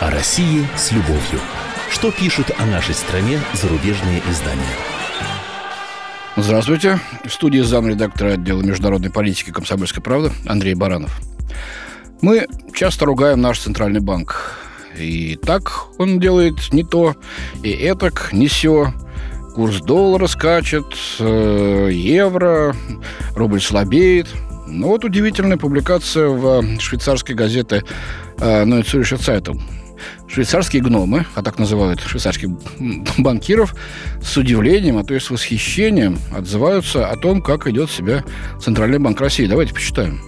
О России с любовью. Что пишут о нашей стране зарубежные издания? Здравствуйте. В студии замредактора отдела международной политики «Комсомольской правды» Андрей Баранов. Мы часто ругаем наш Центральный банк. И так он делает не то, и этак не все. Курс доллара скачет, э, евро, рубль слабеет – ну вот удивительная публикация в э, швейцарской газете «Neue Zürcher Zeitung». Швейцарские гномы, а так называют швейцарских банкиров, с удивлением, а то и с восхищением отзываются о том, как идет себя Центральный банк России. Давайте почитаем.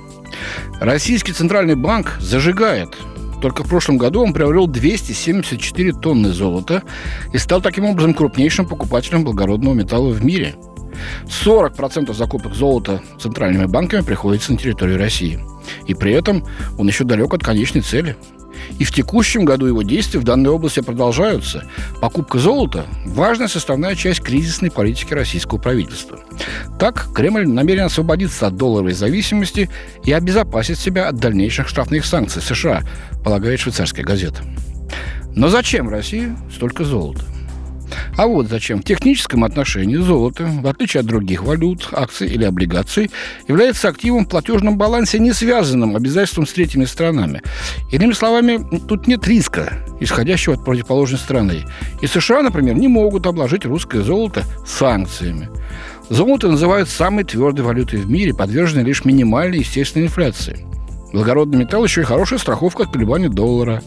Российский Центральный банк зажигает только в прошлом году он приобрел 274 тонны золота и стал таким образом крупнейшим покупателем благородного металла в мире – 40% закупок золота центральными банками приходится на территорию России. И при этом он еще далек от конечной цели. И в текущем году его действия в данной области продолжаются. Покупка золота – важная составная часть кризисной политики российского правительства. Так, Кремль намерен освободиться от долларовой зависимости и обезопасить себя от дальнейших штрафных санкций США, полагает швейцарская газета. Но зачем России столько золота? А вот зачем. В техническом отношении золото, в отличие от других валют, акций или облигаций, является активом в платежном балансе, не связанным обязательством с третьими странами. Иными словами, тут нет риска, исходящего от противоположной страны. И США, например, не могут обложить русское золото санкциями. Золото называют самой твердой валютой в мире, подверженной лишь минимальной естественной инфляции. Благородный металл еще и хорошая страховка от колебаний доллара.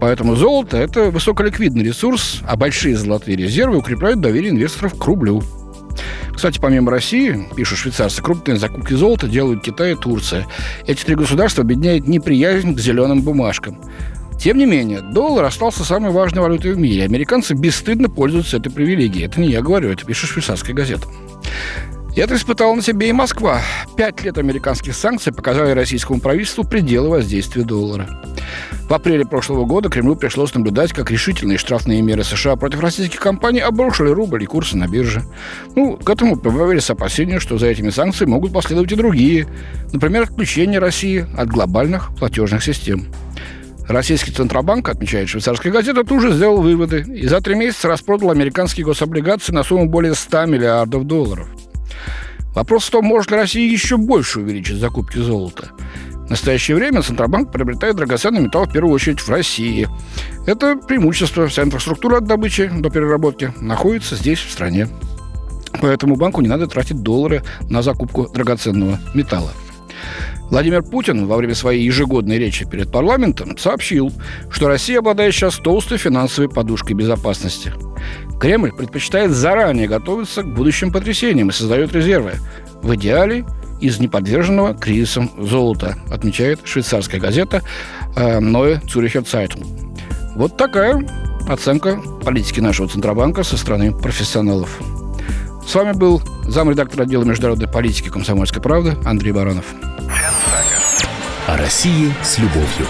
Поэтому золото – это высоколиквидный ресурс, а большие золотые резервы укрепляют доверие инвесторов к рублю. Кстати, помимо России, пишут швейцарцы, крупные закупки золота делают Китай и Турция. Эти три государства объединяет неприязнь к зеленым бумажкам. Тем не менее, доллар остался самой важной валютой в мире. Американцы бесстыдно пользуются этой привилегией. Это не я говорю, это пишет швейцарская газета. Это испытала на себе и Москва. Пять лет американских санкций показали российскому правительству пределы воздействия доллара. В апреле прошлого года Кремлю пришлось наблюдать, как решительные штрафные меры США против российских компаний обрушили рубль и курсы на бирже. Ну, к этому прибавились опасения, что за этими санкциями могут последовать и другие. Например, отключение России от глобальных платежных систем. Российский Центробанк, отмечает швейцарская газета, тут же сделал выводы и за три месяца распродал американские гособлигации на сумму более 100 миллиардов долларов. Вопрос в том, может ли Россия еще больше увеличить закупки золота. В настоящее время Центробанк приобретает драгоценный металл в первую очередь в России. Это преимущество. Вся инфраструктура от добычи до переработки находится здесь, в стране. Поэтому банку не надо тратить доллары на закупку драгоценного металла. Владимир Путин во время своей ежегодной речи перед парламентом сообщил, что Россия обладает сейчас толстой финансовой подушкой безопасности. Кремль предпочитает заранее готовиться к будущим потрясениям и создает резервы. В идеале из неподверженного кризисом золота, отмечает швейцарская газета Neue Zürcher Zeitung. Вот такая оценка политики нашего Центробанка со стороны профессионалов. С вами был замредактор отдела международной политики «Комсомольской правды» Андрей Баранов. О России с любовью.